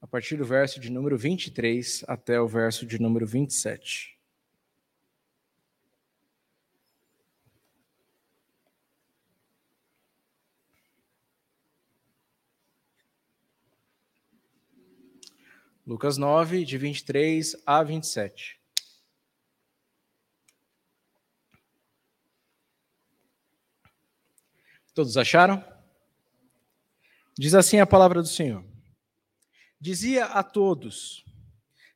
a partir do verso de número 23 até o verso de número 27. Lucas 9, de 23 a 27. Todos acharam? Diz assim a palavra do Senhor. Dizia a todos: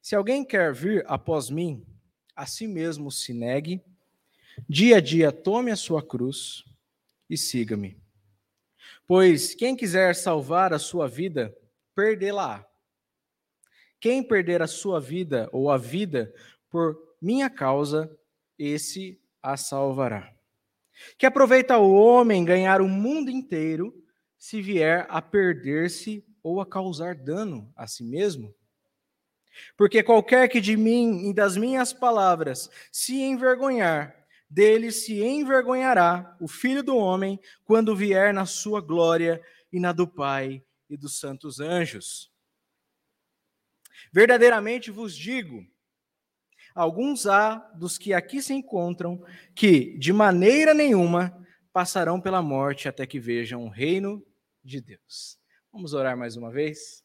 Se alguém quer vir após mim, a si mesmo se negue, dia a dia tome a sua cruz e siga-me. Pois quem quiser salvar a sua vida, perdê-la. Quem perder a sua vida ou a vida por minha causa, esse a salvará. Que aproveita o homem ganhar o mundo inteiro se vier a perder-se ou a causar dano a si mesmo? Porque qualquer que de mim e das minhas palavras se envergonhar, dele se envergonhará o filho do homem quando vier na sua glória e na do Pai e dos santos anjos. Verdadeiramente vos digo, alguns há dos que aqui se encontram que de maneira nenhuma passarão pela morte até que vejam o reino de Deus. Vamos orar mais uma vez?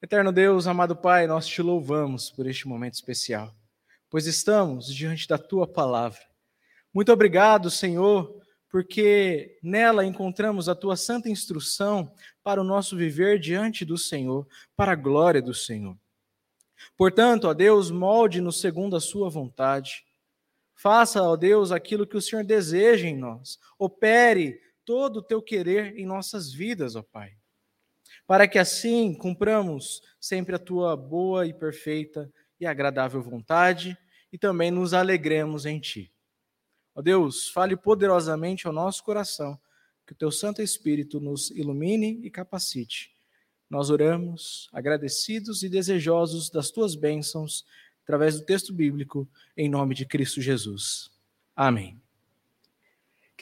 Eterno Deus, amado Pai, nós te louvamos por este momento especial, pois estamos diante da tua palavra. Muito obrigado, Senhor, porque nela encontramos a tua santa instrução para o nosso viver diante do Senhor, para a glória do Senhor. Portanto, ó Deus, molde-nos segundo a sua vontade. Faça, ó Deus, aquilo que o Senhor deseja em nós. Opere todo o teu querer em nossas vidas, ó Pai para que assim cumpramos sempre a tua boa e perfeita e agradável vontade e também nos alegremos em ti. Ó Deus, fale poderosamente ao nosso coração, que o teu Santo Espírito nos ilumine e capacite. Nós oramos, agradecidos e desejosos das tuas bênçãos, através do texto bíblico, em nome de Cristo Jesus. Amém.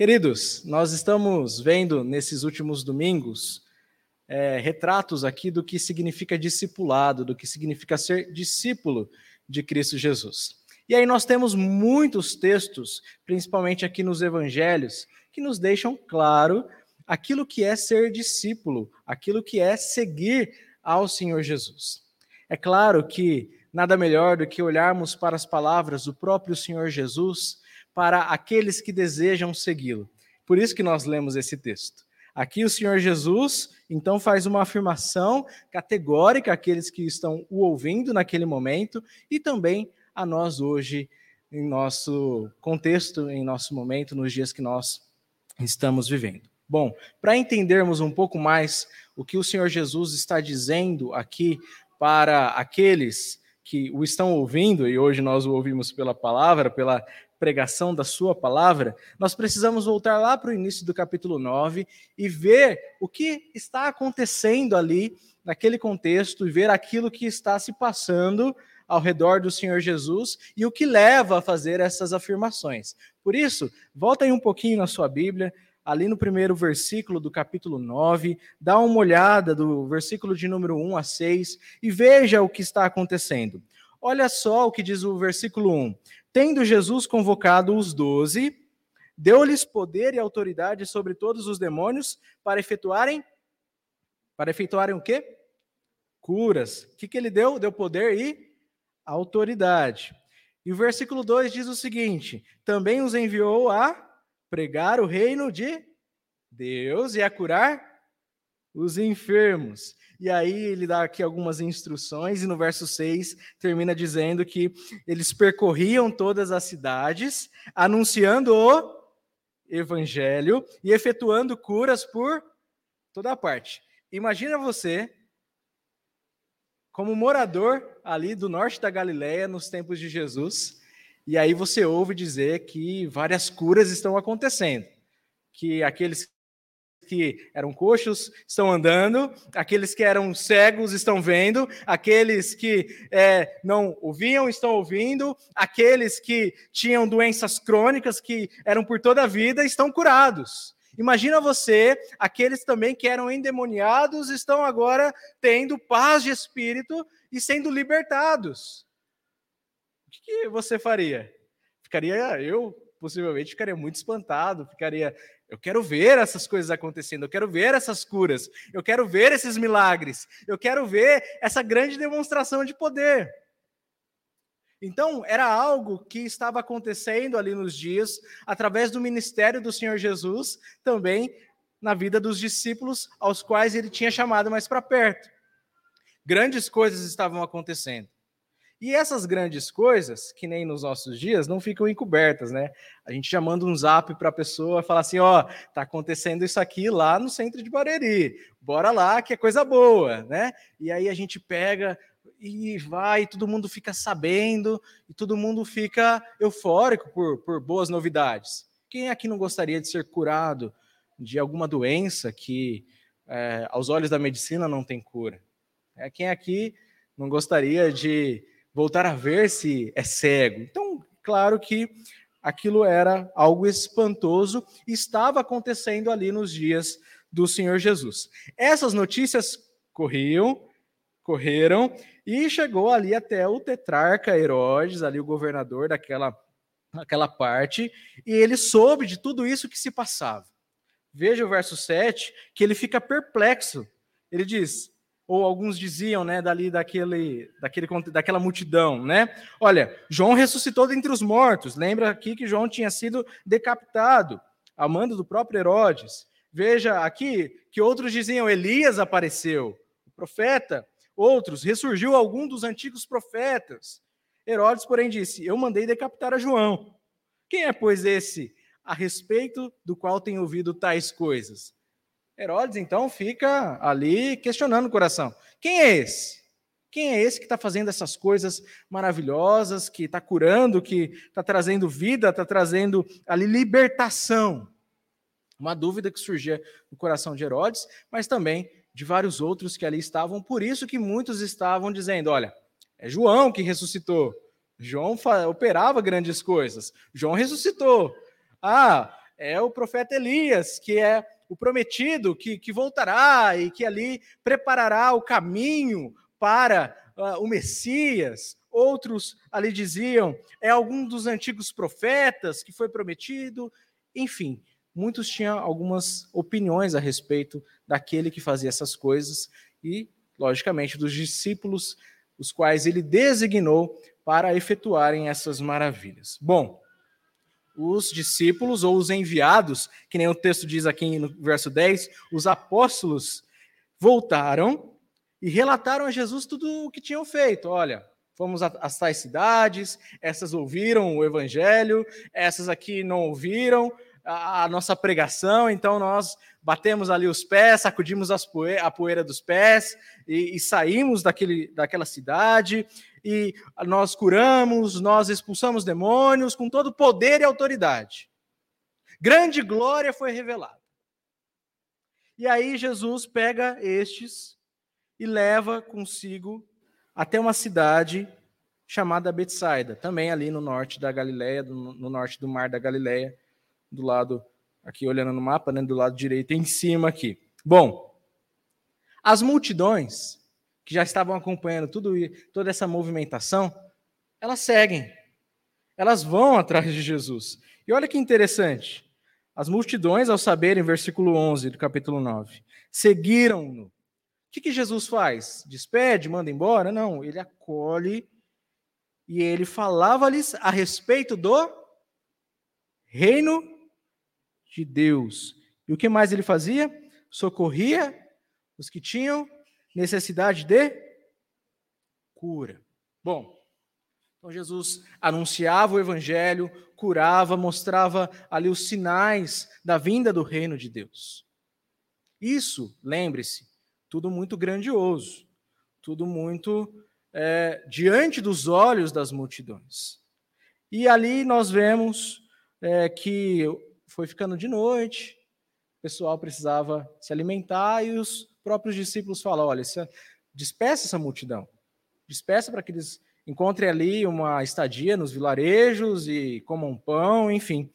Queridos, nós estamos vendo nesses últimos domingos é, retratos aqui do que significa discipulado, do que significa ser discípulo de Cristo Jesus. E aí nós temos muitos textos, principalmente aqui nos evangelhos, que nos deixam claro aquilo que é ser discípulo, aquilo que é seguir ao Senhor Jesus. É claro que nada melhor do que olharmos para as palavras do próprio Senhor Jesus para aqueles que desejam segui-lo. Por isso que nós lemos esse texto. Aqui o Senhor Jesus, então, faz uma afirmação categórica àqueles que estão o ouvindo naquele momento e também a nós hoje, em nosso contexto, em nosso momento, nos dias que nós estamos vivendo. Bom, para entendermos um pouco mais o que o Senhor Jesus está dizendo aqui para aqueles que o estão ouvindo, e hoje nós o ouvimos pela palavra, pela pregação da sua palavra, nós precisamos voltar lá para o início do capítulo 9 e ver o que está acontecendo ali naquele contexto e ver aquilo que está se passando ao redor do Senhor Jesus e o que leva a fazer essas afirmações. Por isso, volta aí um pouquinho na sua Bíblia, ali no primeiro versículo do capítulo 9, dá uma olhada do versículo de número 1 a 6 e veja o que está acontecendo. Olha só o que diz o versículo 1. Tendo Jesus convocado os doze, deu-lhes poder e autoridade sobre todos os demônios para efetuarem para efetuarem o quê? Curas. O que, que ele deu? Deu poder e autoridade. E o versículo 2 diz o seguinte: também os enviou a pregar o reino de Deus e a curar os enfermos. E aí ele dá aqui algumas instruções, e no verso 6 termina dizendo que eles percorriam todas as cidades, anunciando o evangelho e efetuando curas por toda parte. Imagina você como morador ali do norte da Galileia nos tempos de Jesus, e aí você ouve dizer que várias curas estão acontecendo, que aqueles que eram coxos estão andando, aqueles que eram cegos estão vendo, aqueles que é, não ouviam estão ouvindo, aqueles que tinham doenças crônicas que eram por toda a vida estão curados. Imagina você, aqueles também que eram endemoniados, estão agora tendo paz de espírito e sendo libertados. O que, que você faria? Ficaria, eu possivelmente ficaria muito espantado, ficaria, eu quero ver essas coisas acontecendo, eu quero ver essas curas, eu quero ver esses milagres, eu quero ver essa grande demonstração de poder. Então, era algo que estava acontecendo ali nos dias, através do ministério do Senhor Jesus, também na vida dos discípulos, aos quais ele tinha chamado mais para perto. Grandes coisas estavam acontecendo. E essas grandes coisas, que nem nos nossos dias, não ficam encobertas, né? A gente já manda um zap para a pessoa, falar assim, ó, oh, tá acontecendo isso aqui lá no centro de Bareri, bora lá que é coisa boa, né? E aí a gente pega, e vai, todo mundo fica sabendo, e todo mundo fica eufórico por, por boas novidades. Quem aqui não gostaria de ser curado de alguma doença que, é, aos olhos da medicina, não tem cura? É, quem aqui não gostaria de voltar a ver se é cego? Então, claro que aquilo era algo espantoso e estava acontecendo ali nos dias do Senhor Jesus. Essas notícias corriam, correram e chegou ali até o tetrarca Herodes, ali o governador daquela, daquela parte, e ele soube de tudo isso que se passava. Veja o verso 7, que ele fica perplexo. Ele diz, ou alguns diziam, né, dali daquele, daquele, daquela multidão, né? Olha, João ressuscitou dentre os mortos. Lembra aqui que João tinha sido decapitado, a mando do próprio Herodes. Veja aqui que outros diziam, Elias apareceu, o profeta. Outros, ressurgiu algum dos antigos profetas. Herodes, porém, disse: Eu mandei decapitar a João. Quem é, pois, esse a respeito do qual tem ouvido tais coisas? Herodes, então, fica ali questionando o coração: Quem é esse? Quem é esse que está fazendo essas coisas maravilhosas, que está curando, que está trazendo vida, está trazendo ali libertação? Uma dúvida que surgia no coração de Herodes, mas também de vários outros que ali estavam, por isso que muitos estavam dizendo: olha, é João que ressuscitou. João operava grandes coisas. João ressuscitou. Ah, é o profeta Elias, que é o prometido, que, que voltará e que ali preparará o caminho para uh, o Messias. Outros ali diziam, é algum dos antigos profetas que foi prometido. Enfim, muitos tinham algumas opiniões a respeito daquele que fazia essas coisas e, logicamente, dos discípulos, os quais ele designou para efetuarem essas maravilhas. Bom, os discípulos ou os enviados, que nem o texto diz aqui no verso 10, os apóstolos voltaram e relataram a Jesus tudo o que tinham feito. Olha, fomos às tais cidades, essas ouviram o evangelho, essas aqui não ouviram, a, nossa pregação, então nós batemos ali os pés, sacudimos poeira, a poeira dos pés e, e, saímos daquele, daquela cidade e nós curamos, nós expulsamos demônios com todo poder e autoridade. Grande glória foi revelada. E aí Jesus pega estes e leva consigo até uma cidade chamada Betsaida, também ali no norte da Galileia, no norte do mar da Galileia, do lado, aqui olhando no mapa, né, do lado direito em cima aqui. Bom, as multidões que já estavam acompanhando tudo, toda essa movimentação, elas seguem, elas vão atrás de Jesus. E olha que interessante, as multidões, ao saberem, versículo 11 do capítulo 9, seguiram-no. O que, que Jesus faz? Despede, manda embora? Não, ele acolhe e ele falava-lhes a respeito do reino de Deus. E o que mais ele fazia? Socorria os que tinham necessidade de cura. Bom, então Jesus anunciava o evangelho, curava, mostrava ali os sinais da vinda do reino de Deus. Isso, lembre-se, tudo muito grandioso, tudo muito é, diante dos olhos das multidões. E ali nós vemos é, que foi ficando de noite, o pessoal precisava se alimentar e os próprios discípulos falam: olha, despeça essa multidão, despeça para que eles encontrem ali uma estadia nos vilarejos e comam pão, enfim.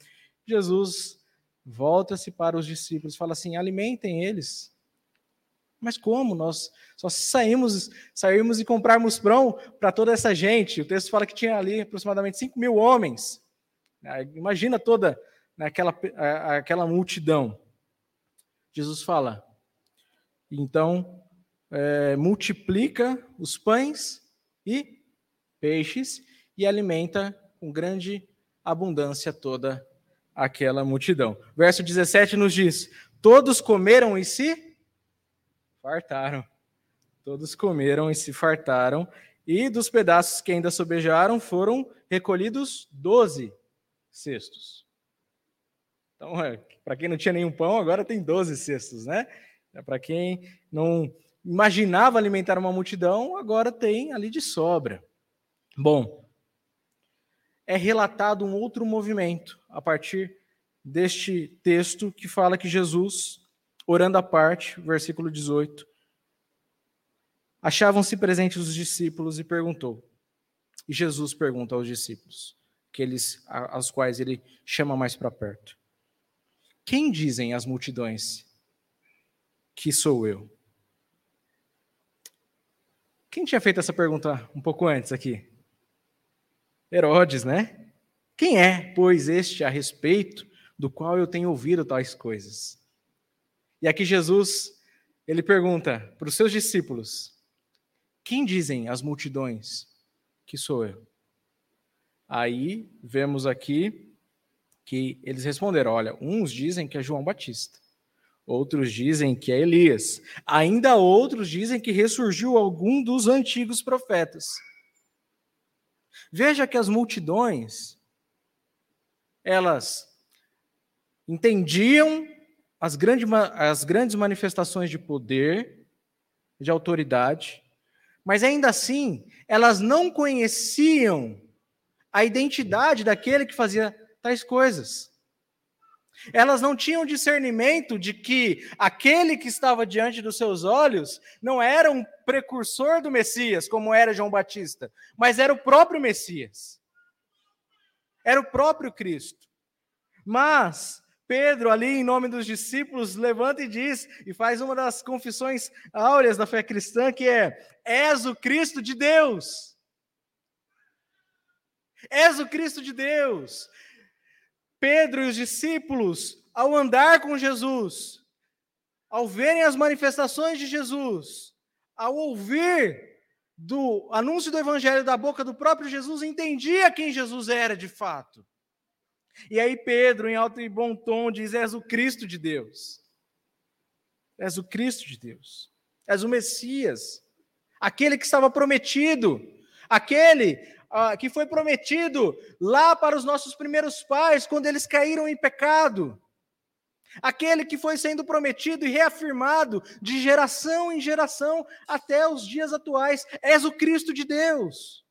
Jesus volta-se para os discípulos fala assim: alimentem eles. Mas como? Nós só saímos, saímos e comprarmos pão para toda essa gente. O texto fala que tinha ali aproximadamente 5 mil homens. Ah, imagina toda né, aquela, aquela multidão. Jesus fala, então, é, multiplica os pães e peixes e alimenta com grande abundância toda aquela multidão. Verso 17 nos diz: Todos comeram e se fartaram. Todos comeram e se fartaram, e dos pedaços que ainda sobejaram foram recolhidos doze cestos. Então, é, para quem não tinha nenhum pão, agora tem doze cestos, né? É, para quem não imaginava alimentar uma multidão, agora tem ali de sobra. Bom, é relatado um outro movimento a partir deste texto que fala que Jesus, orando à parte, versículo 18, achavam-se presentes os discípulos e perguntou. E Jesus pergunta aos discípulos, aqueles aos quais ele chama mais para perto: Quem dizem as multidões que sou eu? Quem tinha feito essa pergunta um pouco antes aqui? Herodes, né? Quem é, pois, este a respeito do qual eu tenho ouvido tais coisas? E aqui Jesus, ele pergunta para os seus discípulos: Quem dizem as multidões que sou eu? Aí vemos aqui que eles responderam: Olha, uns dizem que é João Batista, outros dizem que é Elias, ainda outros dizem que ressurgiu algum dos antigos profetas. Veja que as multidões, elas entendiam as, as grandes manifestações de poder, de autoridade, mas ainda assim, elas não conheciam a identidade daquele que fazia tais coisas. Elas não tinham discernimento de que aquele que estava diante dos seus olhos não era um precursor do Messias, como era João Batista, mas era o próprio Messias. Era o próprio Cristo. Mas Pedro, ali em nome dos discípulos, levanta e diz, e faz uma das confissões áureas da fé cristã, que é: És o Cristo de Deus. És o Cristo de Deus. Pedro e os discípulos, ao andar com Jesus, ao verem as manifestações de Jesus, ao ouvir do anúncio do evangelho da boca do próprio Jesus, entendia quem Jesus era de fato. E aí Pedro, em alto e bom tom, diz: És o Cristo de Deus. És o Cristo de Deus. És o Messias. Aquele que estava prometido. Aquele ah, que foi prometido lá para os nossos primeiros pais, quando eles caíram em pecado. Aquele que foi sendo prometido e reafirmado de geração em geração até os dias atuais. És o Cristo de Deus.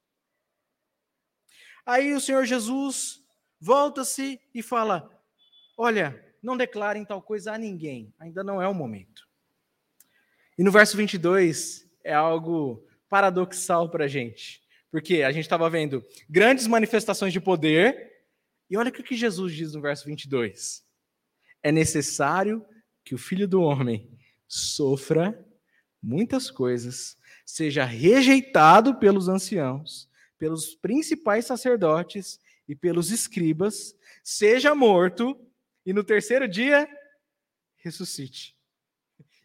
Aí o Senhor Jesus volta-se e fala: Olha, não declarem tal coisa a ninguém, ainda não é o momento. E no verso 22 é algo paradoxal para a gente. Porque a gente estava vendo grandes manifestações de poder, e olha o que Jesus diz no verso 22. É necessário que o filho do homem sofra muitas coisas, seja rejeitado pelos anciãos, pelos principais sacerdotes e pelos escribas, seja morto e no terceiro dia ressuscite.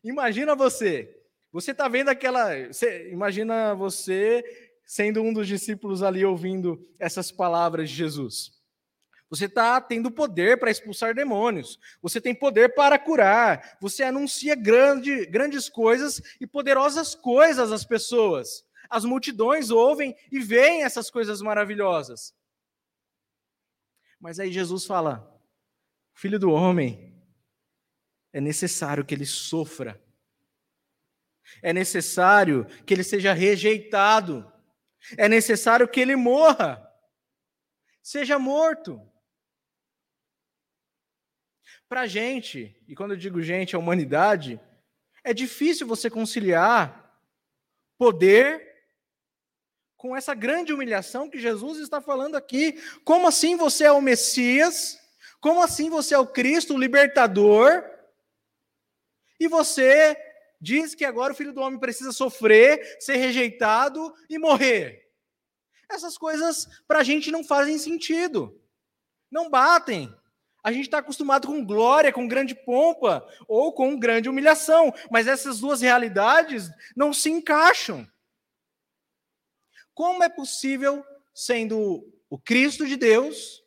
Imagina você, você está vendo aquela, você, imagina você sendo um dos discípulos ali ouvindo essas palavras de Jesus. Você está tendo poder para expulsar demônios. Você tem poder para curar. Você anuncia grande, grandes coisas e poderosas coisas às pessoas. As multidões ouvem e veem essas coisas maravilhosas. Mas aí Jesus fala: Filho do homem, é necessário que ele sofra. É necessário que ele seja rejeitado. É necessário que ele morra, seja morto. Para gente, e quando eu digo gente, a humanidade, é difícil você conciliar poder com essa grande humilhação que Jesus está falando aqui. Como assim você é o Messias? Como assim você é o Cristo, o libertador, e você diz que agora o filho do homem precisa sofrer, ser rejeitado e morrer? Essas coisas para a gente não fazem sentido, não batem. A gente está acostumado com glória, com grande pompa ou com grande humilhação, mas essas duas realidades não se encaixam. Como é possível, sendo o Cristo de Deus,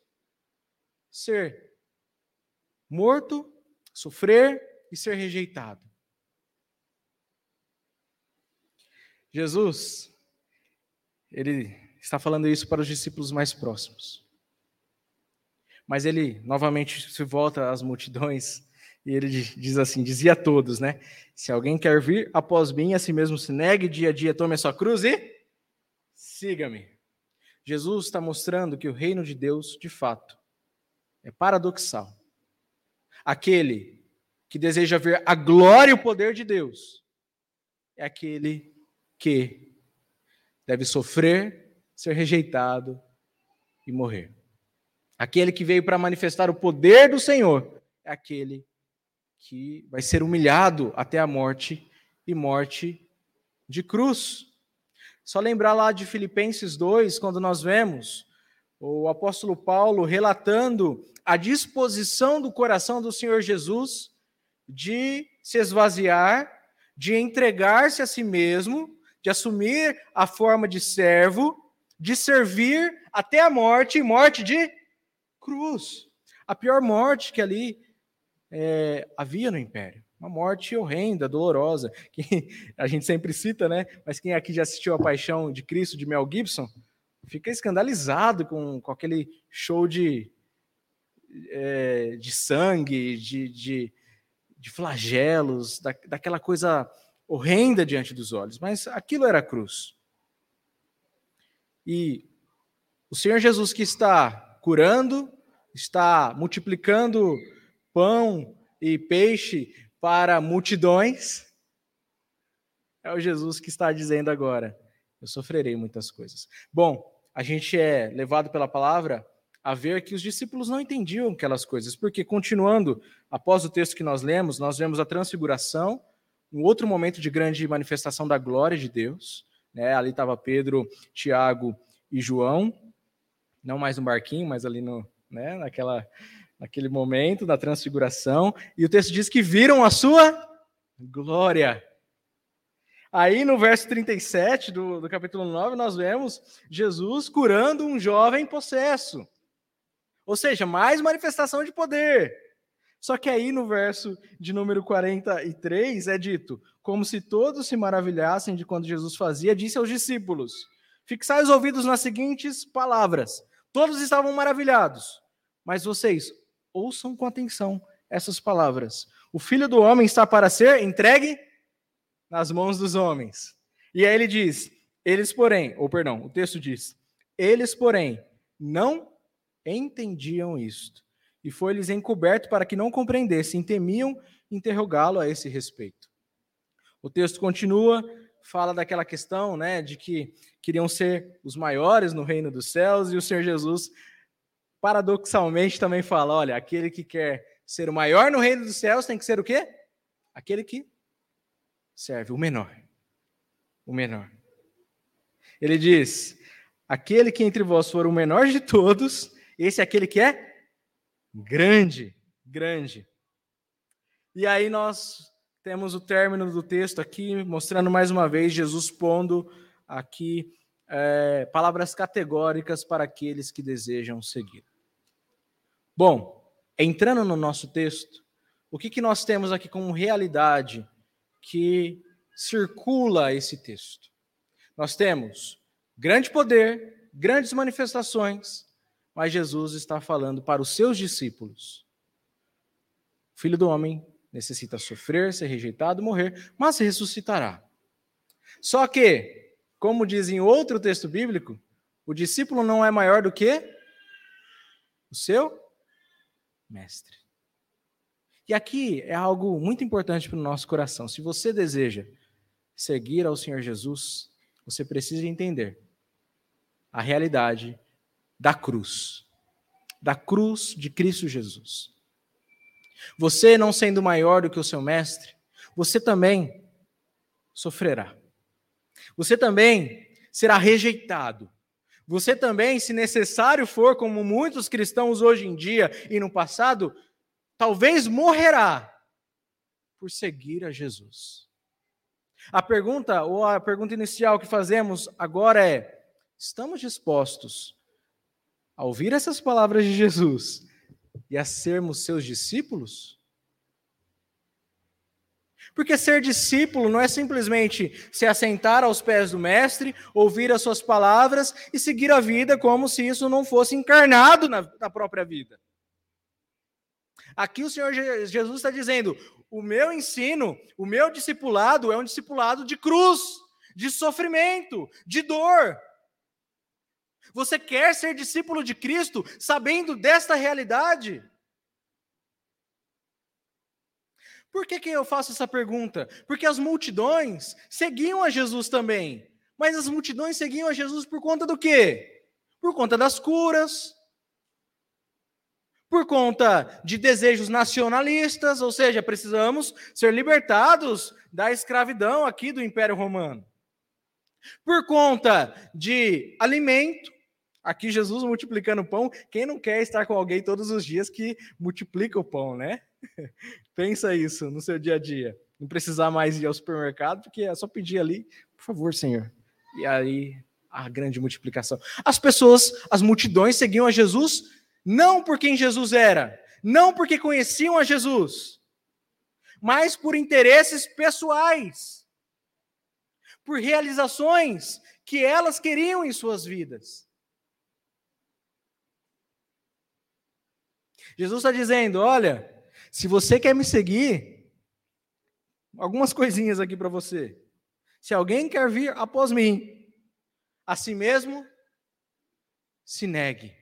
ser morto, sofrer e ser rejeitado. Jesus, ele está falando isso para os discípulos mais próximos. Mas ele novamente se volta às multidões e ele diz assim: dizia a todos, né? Se alguém quer vir após mim, a si mesmo se negue, dia a dia tome a sua cruz e siga-me. Jesus está mostrando que o reino de Deus, de fato, é paradoxal. Aquele que deseja ver a glória e o poder de Deus é aquele que deve sofrer, ser rejeitado e morrer. Aquele que veio para manifestar o poder do Senhor é aquele que vai ser humilhado até a morte e morte de cruz. Só lembrar lá de Filipenses 2, quando nós vemos o apóstolo Paulo relatando a disposição do coração do Senhor Jesus de se esvaziar, de entregar-se a si mesmo, de assumir a forma de servo, de servir até a morte morte de cruz. A pior morte que ali é, havia no império. Uma morte horrenda, dolorosa, que a gente sempre cita, né? Mas quem aqui já assistiu A Paixão de Cristo, de Mel Gibson, fica escandalizado com, com aquele show de, é, de sangue, de, de, de flagelos, da, daquela coisa horrenda diante dos olhos. Mas aquilo era a cruz. E o Senhor Jesus que está curando, está multiplicando pão e peixe para multidões, é o Jesus que está dizendo agora: eu sofrerei muitas coisas. Bom, a gente é levado pela palavra a ver que os discípulos não entendiam aquelas coisas, porque continuando, após o texto que nós lemos, nós vemos a transfiguração, um outro momento de grande manifestação da glória de Deus. Né? Ali estava Pedro, Tiago e João, não mais no barquinho, mas ali no, né, naquela naquele momento da transfiguração, e o texto diz que viram a sua glória. Aí no verso 37 do, do capítulo 9, nós vemos Jesus curando um jovem possesso. Ou seja, mais manifestação de poder. Só que aí no verso de número 43 é dito: como se todos se maravilhassem de quando Jesus fazia, disse aos discípulos: Fixai os ouvidos nas seguintes palavras. Todos estavam maravilhados, mas vocês ouçam com atenção essas palavras. O filho do homem está para ser entregue nas mãos dos homens. E aí ele diz: eles, porém, ou perdão, o texto diz: eles, porém, não entendiam isto. E foi-lhes encoberto para que não compreendessem, temiam interrogá-lo a esse respeito. O texto continua, fala daquela questão, né, de que queriam ser os maiores no reino dos céus, e o Senhor Jesus paradoxalmente também fala: olha, aquele que quer ser o maior no reino dos céus tem que ser o quê? Aquele que serve, o menor. O menor. Ele diz: aquele que entre vós for o menor de todos, esse é aquele que é grande, grande. E aí nós temos o término do texto aqui, mostrando mais uma vez Jesus pondo aqui é, palavras categóricas para aqueles que desejam seguir. Bom, entrando no nosso texto, o que, que nós temos aqui como realidade que circula esse texto? Nós temos grande poder, grandes manifestações, mas Jesus está falando para os seus discípulos. O filho do homem necessita sofrer, ser rejeitado, morrer, mas ressuscitará. Só que, como diz em outro texto bíblico, o discípulo não é maior do que o seu mestre. E aqui é algo muito importante para o nosso coração. Se você deseja seguir ao Senhor Jesus, você precisa entender a realidade da cruz. da cruz de Cristo Jesus. Você, não sendo maior do que o seu mestre, você também sofrerá. Você também será rejeitado. Você também, se necessário for, como muitos cristãos hoje em dia e no passado, talvez morrerá por seguir a Jesus. A pergunta, ou a pergunta inicial que fazemos agora é: estamos dispostos a ouvir essas palavras de Jesus e a sermos seus discípulos? Porque ser discípulo não é simplesmente se assentar aos pés do Mestre, ouvir as suas palavras e seguir a vida como se isso não fosse encarnado na, na própria vida. Aqui o Senhor Jesus está dizendo: o meu ensino, o meu discipulado é um discipulado de cruz, de sofrimento, de dor. Você quer ser discípulo de Cristo sabendo desta realidade? Por que, que eu faço essa pergunta? Porque as multidões seguiam a Jesus também. Mas as multidões seguiam a Jesus por conta do quê? Por conta das curas, por conta de desejos nacionalistas, ou seja, precisamos ser libertados da escravidão aqui do Império Romano. Por conta de alimento, aqui Jesus multiplicando o pão, quem não quer estar com alguém todos os dias que multiplica o pão, né? Pensa isso no seu dia a dia. Não precisar mais ir ao supermercado, porque é só pedir ali, por favor, Senhor. E aí a grande multiplicação. As pessoas, as multidões seguiam a Jesus não por quem Jesus era, não porque conheciam a Jesus, mas por interesses pessoais, por realizações que elas queriam em suas vidas. Jesus está dizendo: olha, se você quer me seguir, algumas coisinhas aqui para você. Se alguém quer vir após mim, a si mesmo se negue.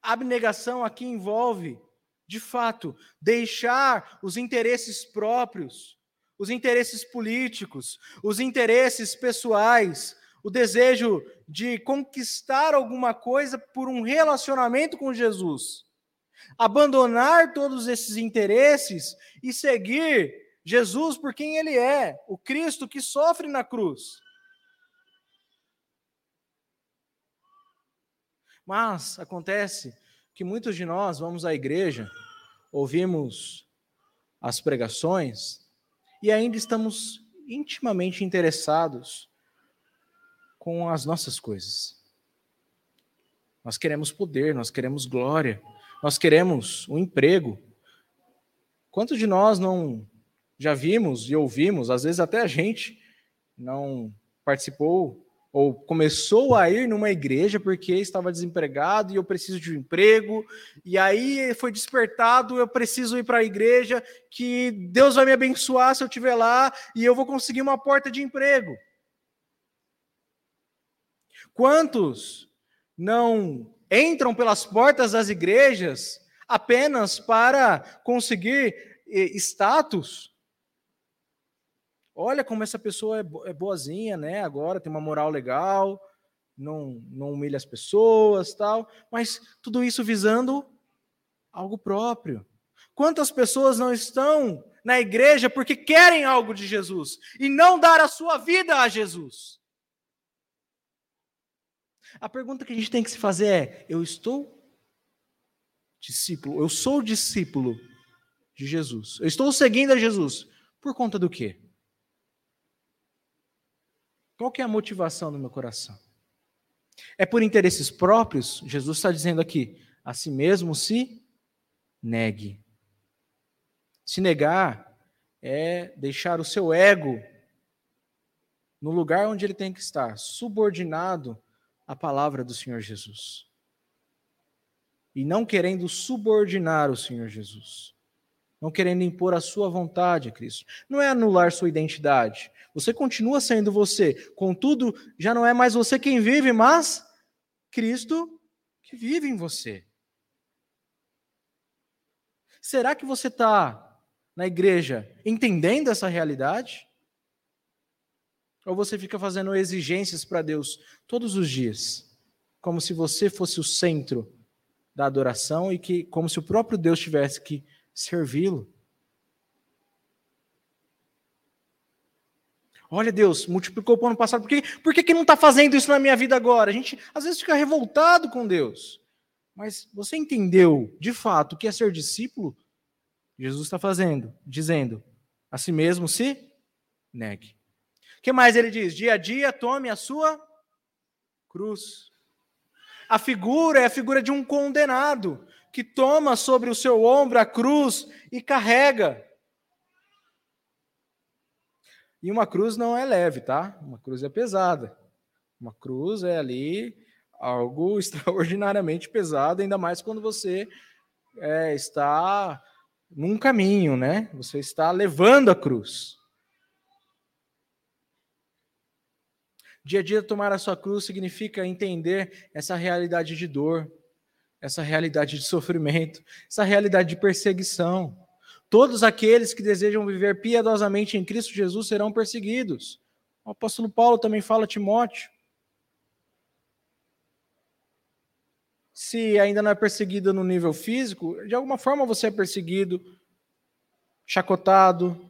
A abnegação aqui envolve, de fato, deixar os interesses próprios, os interesses políticos, os interesses pessoais, o desejo de conquistar alguma coisa por um relacionamento com Jesus abandonar todos esses interesses e seguir Jesus por quem ele é, o Cristo que sofre na cruz. Mas acontece que muitos de nós vamos à igreja, ouvimos as pregações e ainda estamos intimamente interessados com as nossas coisas. Nós queremos poder, nós queremos glória, nós queremos um emprego. Quantos de nós não já vimos e ouvimos, às vezes até a gente não participou ou começou a ir numa igreja porque estava desempregado e eu preciso de um emprego, e aí foi despertado, eu preciso ir para a igreja, que Deus vai me abençoar se eu estiver lá e eu vou conseguir uma porta de emprego. Quantos não entram pelas portas das igrejas apenas para conseguir status. Olha como essa pessoa é, é boazinha, né? Agora tem uma moral legal, não, não humilha as pessoas, tal. Mas tudo isso visando algo próprio. Quantas pessoas não estão na igreja porque querem algo de Jesus e não dar a sua vida a Jesus? A pergunta que a gente tem que se fazer é: eu estou discípulo, eu sou discípulo de Jesus. Eu estou seguindo a Jesus por conta do quê? Qual que é a motivação do meu coração? É por interesses próprios? Jesus está dizendo aqui, a si mesmo se negue. Se negar é deixar o seu ego no lugar onde ele tem que estar, subordinado a palavra do Senhor Jesus. E não querendo subordinar o Senhor Jesus. Não querendo impor a sua vontade a Cristo. Não é anular sua identidade. Você continua sendo você. Contudo, já não é mais você quem vive, mas Cristo que vive em você. Será que você está na igreja entendendo essa realidade? Ou você fica fazendo exigências para Deus todos os dias, como se você fosse o centro da adoração e que como se o próprio Deus tivesse que servi-lo. Olha, Deus, multiplicou o ano passado, por que, por que, que não está fazendo isso na minha vida agora? A gente às vezes fica revoltado com Deus. Mas você entendeu, de fato, o que é ser discípulo? Jesus está fazendo, dizendo, a si mesmo se negue. Que mais ele diz? Dia a dia tome a sua cruz. A figura é a figura de um condenado que toma sobre o seu ombro a cruz e carrega. E uma cruz não é leve, tá? Uma cruz é pesada. Uma cruz é ali algo extraordinariamente pesado, ainda mais quando você é, está num caminho, né? Você está levando a cruz. Dia a dia tomar a sua cruz significa entender essa realidade de dor, essa realidade de sofrimento, essa realidade de perseguição. Todos aqueles que desejam viver piedosamente em Cristo Jesus serão perseguidos. O apóstolo Paulo também fala a Timóteo. Se ainda não é perseguido no nível físico, de alguma forma você é perseguido, chacotado.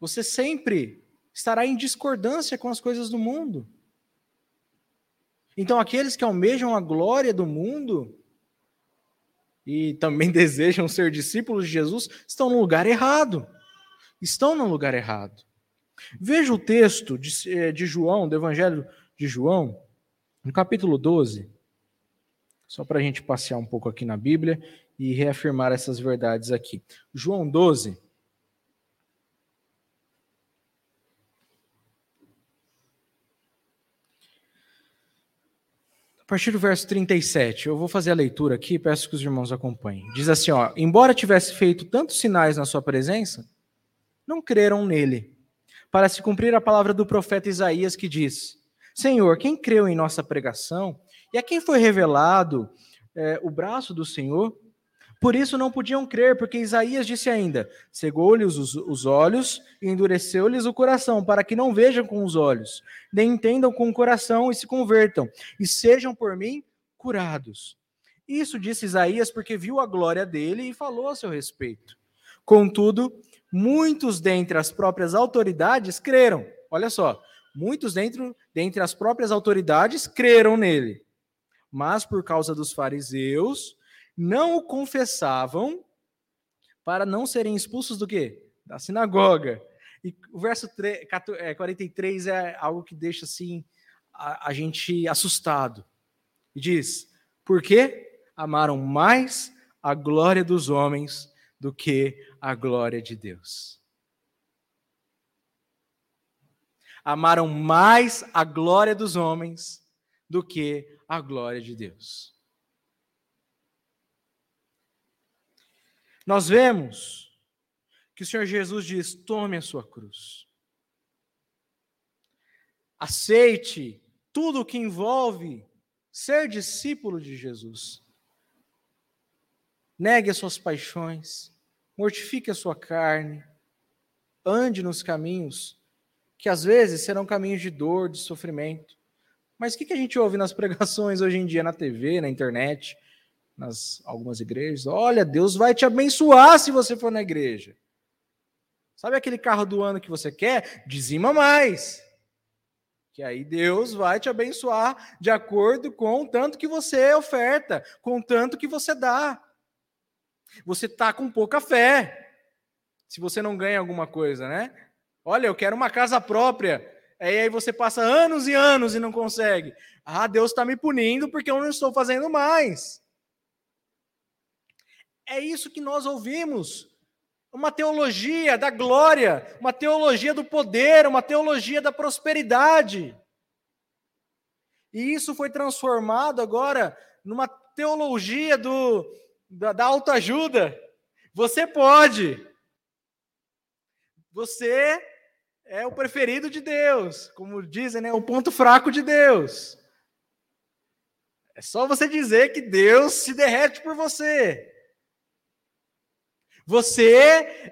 Você sempre estará em discordância com as coisas do mundo. Então, aqueles que almejam a glória do mundo e também desejam ser discípulos de Jesus, estão no lugar errado. Estão no lugar errado. Veja o texto de, eh, de João, do Evangelho de João, no capítulo 12, só para a gente passear um pouco aqui na Bíblia e reafirmar essas verdades aqui. João 12. Partir do verso 37, eu vou fazer a leitura aqui, peço que os irmãos acompanhem. Diz assim: ó, embora tivesse feito tantos sinais na sua presença, não creram nele, para se cumprir a palavra do profeta Isaías que diz: Senhor, quem creu em nossa pregação e a quem foi revelado é, o braço do Senhor? Por isso não podiam crer, porque Isaías disse ainda: cegou-lhes os, os, olhos e endureceu-lhes o coração, para que não vejam com os olhos, nem entendam com o coração e se convertam, e sejam por mim curados. Isso disse Isaías porque viu a glória dele e falou a seu respeito. Contudo, muitos dentre as próprias autoridades creram. Olha só, muitos dentro, dentre as próprias autoridades creram nele. Mas por causa dos fariseus, não o confessavam para não serem expulsos do quê? Da sinagoga. E o verso 3, 43 é, é algo que deixa assim a, a gente assustado. E diz: Por quê? Amaram mais a glória dos homens do que a glória de Deus. Amaram mais a glória dos homens do que a glória de Deus. Nós vemos que o Senhor Jesus diz: tome a sua cruz. Aceite tudo o que envolve ser discípulo de Jesus. Negue as suas paixões, mortifique a sua carne, ande nos caminhos que às vezes serão caminhos de dor, de sofrimento. Mas o que a gente ouve nas pregações hoje em dia, na TV, na internet? Nas algumas igrejas. Olha, Deus vai te abençoar se você for na igreja. Sabe aquele carro do ano que você quer? Dizima mais. Que aí Deus vai te abençoar de acordo com o tanto que você oferta, com o tanto que você dá. Você tá com pouca fé. Se você não ganha alguma coisa, né? Olha, eu quero uma casa própria. Aí você passa anos e anos e não consegue. Ah, Deus está me punindo porque eu não estou fazendo mais. É isso que nós ouvimos. Uma teologia da glória, uma teologia do poder, uma teologia da prosperidade. E isso foi transformado agora numa teologia do, da, da autoajuda. Você pode. Você é o preferido de Deus, como dizem, né? O ponto fraco de Deus. É só você dizer que Deus se derrete por você. Você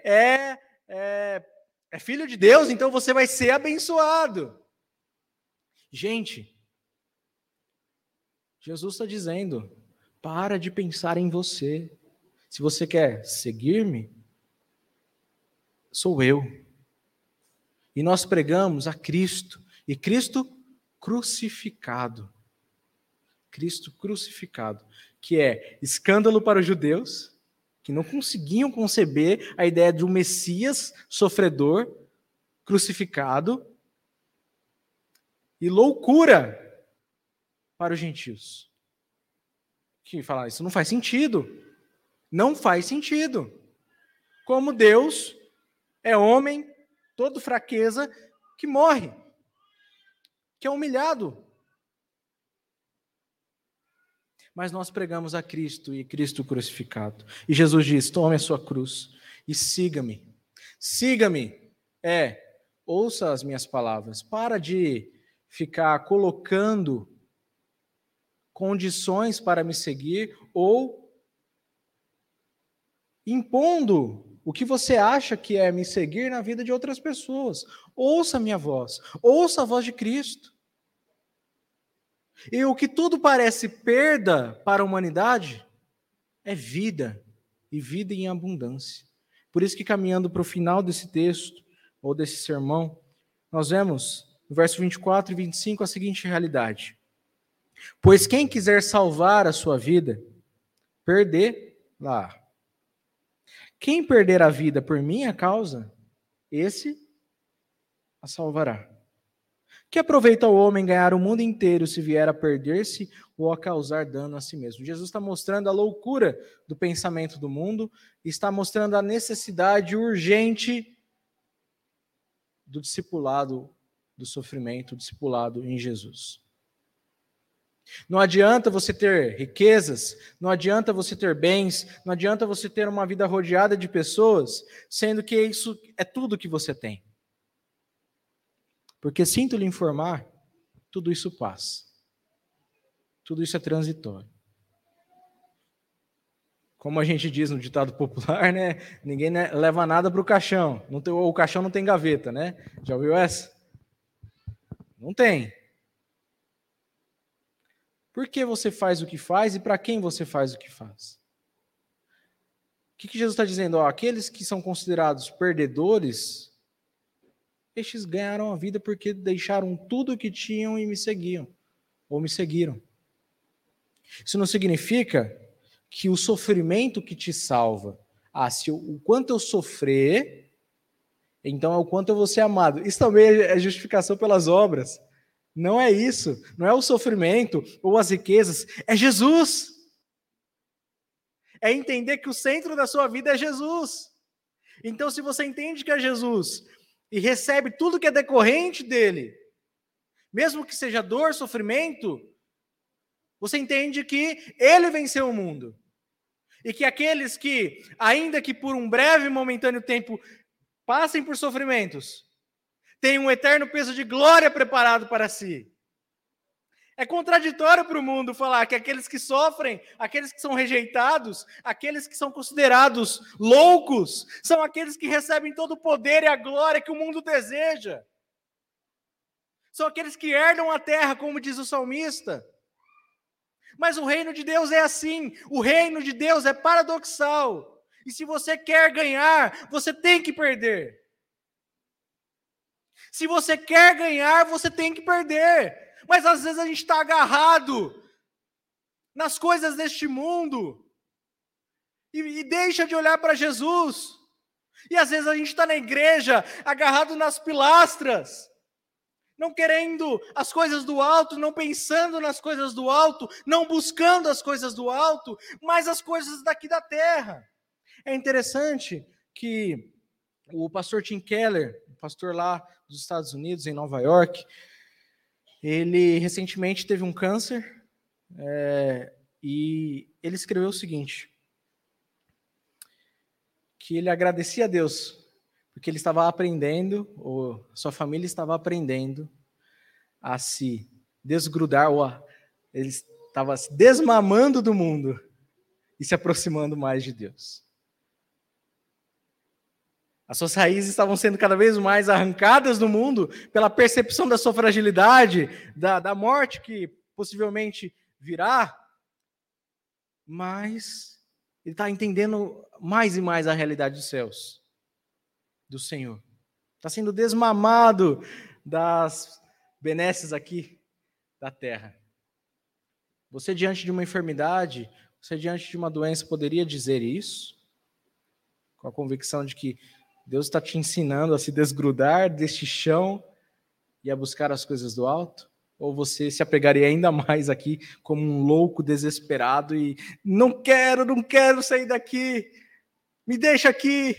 é, é, é filho de Deus, então você vai ser abençoado. Gente, Jesus está dizendo: para de pensar em você. Se você quer seguir-me, sou eu. E nós pregamos a Cristo, e Cristo crucificado. Cristo crucificado, que é escândalo para os judeus, que não conseguiam conceber a ideia de um Messias sofredor crucificado, e loucura para os gentios. Que falar isso não faz sentido. Não faz sentido. Como Deus é homem, todo fraqueza, que morre, que é humilhado. Mas nós pregamos a Cristo e Cristo crucificado. E Jesus diz: tome a sua cruz e siga-me. Siga-me. É, ouça as minhas palavras. Para de ficar colocando condições para me seguir ou impondo o que você acha que é me seguir na vida de outras pessoas. Ouça a minha voz, ouça a voz de Cristo. E o que tudo parece perda para a humanidade é vida, e vida em abundância. Por isso que caminhando para o final desse texto, ou desse sermão, nós vemos no verso 24 e 25 a seguinte realidade: Pois quem quiser salvar a sua vida, perder lá. Quem perder a vida por minha causa, esse a salvará. Que aproveita o homem ganhar o mundo inteiro se vier a perder-se ou a causar dano a si mesmo? Jesus está mostrando a loucura do pensamento do mundo, está mostrando a necessidade urgente do discipulado, do sofrimento, discipulado em Jesus. Não adianta você ter riquezas, não adianta você ter bens, não adianta você ter uma vida rodeada de pessoas, sendo que isso é tudo que você tem. Porque sinto lhe informar, tudo isso passa. Tudo isso é transitório. Como a gente diz no ditado popular, né? Ninguém né, leva nada para o caixão. Não tem, o caixão não tem gaveta, né? Já ouviu essa? Não tem. Por que você faz o que faz e para quem você faz o que faz? O que, que Jesus está dizendo? Ó, aqueles que são considerados perdedores, estes ganharam a vida porque deixaram tudo o que tinham e me seguiam, ou me seguiram. Isso não significa que o sofrimento que te salva, ah, se eu, o quanto eu sofrer, então é o quanto eu vou ser amado. Isso também é justificação pelas obras. Não é isso, não é o sofrimento ou as riquezas, é Jesus. É entender que o centro da sua vida é Jesus. Então, se você entende que é Jesus e recebe tudo que é decorrente dele, mesmo que seja dor, sofrimento, você entende que ele venceu o mundo. E que aqueles que, ainda que por um breve e momentâneo tempo, passem por sofrimentos, tem um eterno peso de glória preparado para si. É contraditório para o mundo falar que aqueles que sofrem, aqueles que são rejeitados, aqueles que são considerados loucos, são aqueles que recebem todo o poder e a glória que o mundo deseja. São aqueles que herdam a terra, como diz o salmista. Mas o reino de Deus é assim, o reino de Deus é paradoxal. E se você quer ganhar, você tem que perder. Se você quer ganhar, você tem que perder. Mas às vezes a gente está agarrado nas coisas deste mundo e, e deixa de olhar para Jesus. E às vezes a gente está na igreja agarrado nas pilastras, não querendo as coisas do alto, não pensando nas coisas do alto, não buscando as coisas do alto, mas as coisas daqui da terra. É interessante que o pastor Tim Keller, pastor lá dos Estados Unidos, em Nova York, ele recentemente teve um câncer é, e ele escreveu o seguinte: que ele agradecia a Deus porque ele estava aprendendo, ou sua família estava aprendendo a se desgrudar, ou a, ele estava se desmamando do mundo e se aproximando mais de Deus. As suas raízes estavam sendo cada vez mais arrancadas do mundo pela percepção da sua fragilidade, da, da morte que possivelmente virá, mais ele está entendendo mais e mais a realidade dos céus, do Senhor. Está sendo desmamado das benesses aqui da terra. Você, diante de uma enfermidade, você, diante de uma doença, poderia dizer isso? Com a convicção de que Deus está te ensinando a se desgrudar deste chão e a buscar as coisas do alto? Ou você se apegaria ainda mais aqui como um louco desesperado e não quero, não quero sair daqui, me deixa aqui.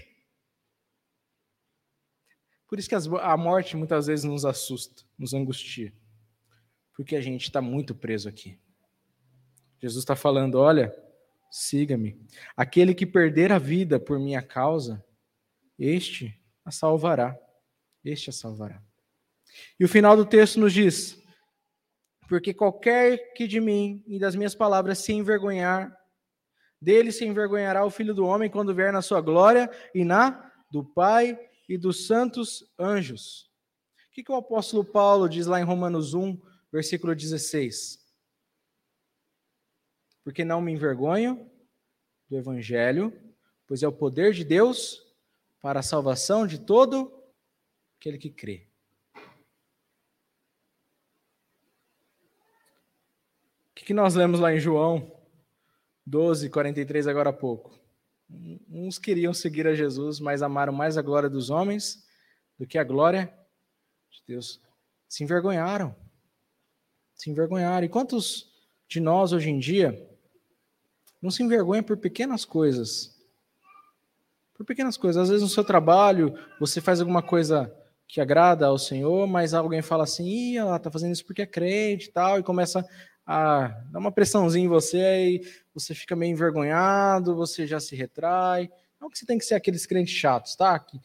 Por isso que a morte muitas vezes nos assusta, nos angustia, porque a gente está muito preso aqui. Jesus está falando: olha, siga-me. Aquele que perder a vida por minha causa, este a salvará. Este a salvará. E o final do texto nos diz: porque qualquer que de mim e das minhas palavras se envergonhar, dele se envergonhará o filho do homem quando vier na sua glória e na do Pai e dos santos anjos. O que, que o apóstolo Paulo diz lá em Romanos 1, versículo 16? Porque não me envergonho do evangelho, pois é o poder de Deus para a salvação de todo aquele que crê. que nós lemos lá em João 12, 43, agora há pouco? Uns queriam seguir a Jesus, mas amaram mais a glória dos homens do que a glória de Deus. Se envergonharam. Se envergonharam. E quantos de nós hoje em dia não se envergonham por pequenas coisas? Por pequenas coisas. Às vezes no seu trabalho, você faz alguma coisa que agrada ao Senhor, mas alguém fala assim, Ih, ela está fazendo isso porque é crente e tal, e começa a dar uma pressãozinha em você e você fica meio envergonhado, você já se retrai. Não que você tem que ser aqueles crentes chatos, tá? Que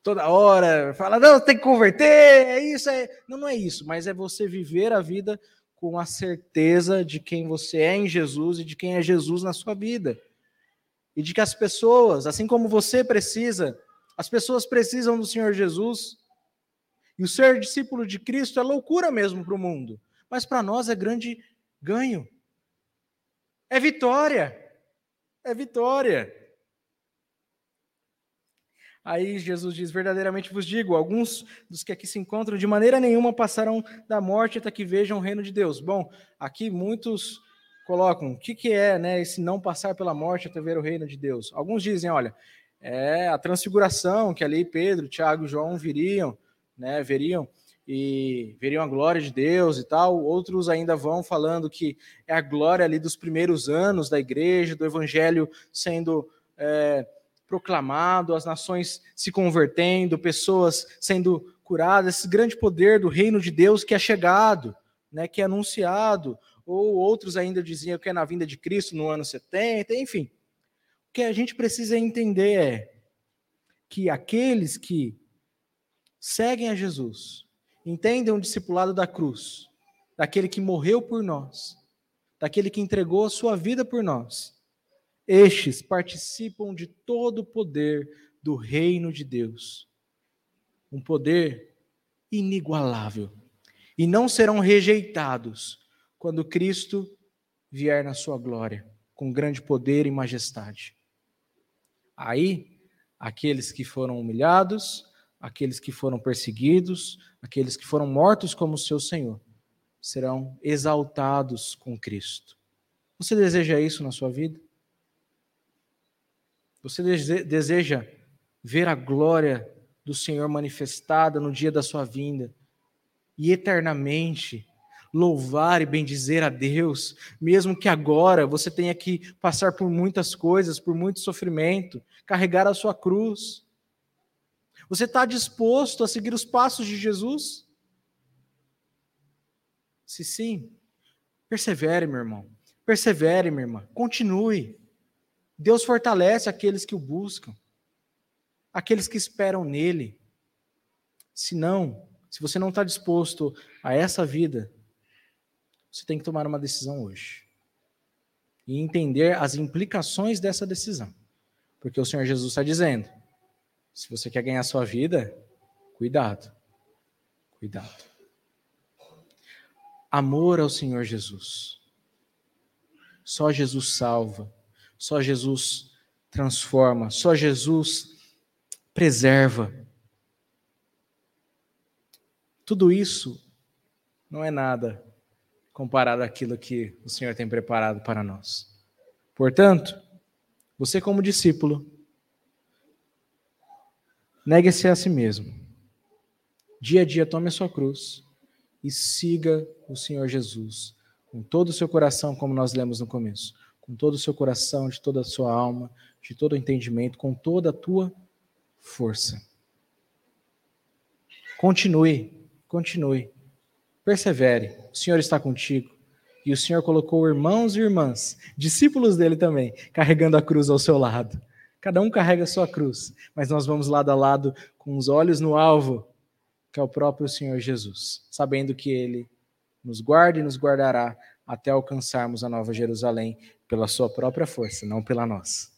toda hora fala, não, tem que converter, é isso, é. Não, não é isso, mas é você viver a vida com a certeza de quem você é em Jesus e de quem é Jesus na sua vida. E de que as pessoas, assim como você precisa, as pessoas precisam do Senhor Jesus. E o ser discípulo de Cristo é loucura mesmo para o mundo mas para nós é grande ganho. É vitória. É vitória. Aí Jesus diz: Verdadeiramente vos digo, alguns dos que aqui se encontram de maneira nenhuma passarão da morte até que vejam o reino de Deus. Bom, aqui muitos colocam o que, que é né, esse não passar pela morte até ver o reino de Deus. Alguns dizem: olha, é a transfiguração que ali Pedro, Tiago e João viriam, né, veriam e veriam a glória de Deus e tal. Outros ainda vão falando que é a glória ali dos primeiros anos da igreja, do evangelho sendo é, proclamado, as nações se convertendo, pessoas sendo curadas, esse grande poder do reino de Deus que é chegado, né, que é anunciado. Ou outros ainda diziam que é na vinda de Cristo no ano 70, enfim. O que a gente precisa entender é que aqueles que seguem a Jesus, entendem o discipulado da cruz, daquele que morreu por nós, daquele que entregou a sua vida por nós. Estes participam de todo o poder do reino de Deus. Um poder inigualável. E não serão rejeitados quando Cristo vier na sua glória, com grande poder e majestade. Aí, aqueles que foram humilhados, aqueles que foram perseguidos, aqueles que foram mortos como seu Senhor, serão exaltados com Cristo. Você deseja isso na sua vida? Você deseja ver a glória do Senhor manifestada no dia da sua vinda e eternamente louvar e bendizer a Deus, mesmo que agora você tenha que passar por muitas coisas, por muito sofrimento, carregar a sua cruz? Você está disposto a seguir os passos de Jesus? Se sim, persevere, meu irmão. Persevere, minha irmã. Continue. Deus fortalece aqueles que o buscam, aqueles que esperam nele. Se não, se você não está disposto a essa vida, você tem que tomar uma decisão hoje e entender as implicações dessa decisão. Porque o Senhor Jesus está dizendo: se você quer ganhar sua vida, cuidado. Cuidado. Amor ao Senhor Jesus. Só Jesus salva, só Jesus transforma, só Jesus preserva. Tudo isso não é nada comparado àquilo que o Senhor tem preparado para nós. Portanto, você, como discípulo, negue-se a si mesmo. Dia a dia, tome a sua cruz e siga o Senhor Jesus com todo o seu coração, como nós lemos no começo, com todo o seu coração, de toda a sua alma, de todo o entendimento, com toda a tua força. Continue Continue. Persevere. O Senhor está contigo. E o Senhor colocou irmãos e irmãs, discípulos dele também, carregando a cruz ao seu lado. Cada um carrega a sua cruz, mas nós vamos lado a lado com os olhos no alvo, que é o próprio Senhor Jesus, sabendo que ele nos guarda e nos guardará até alcançarmos a Nova Jerusalém pela sua própria força, não pela nossa.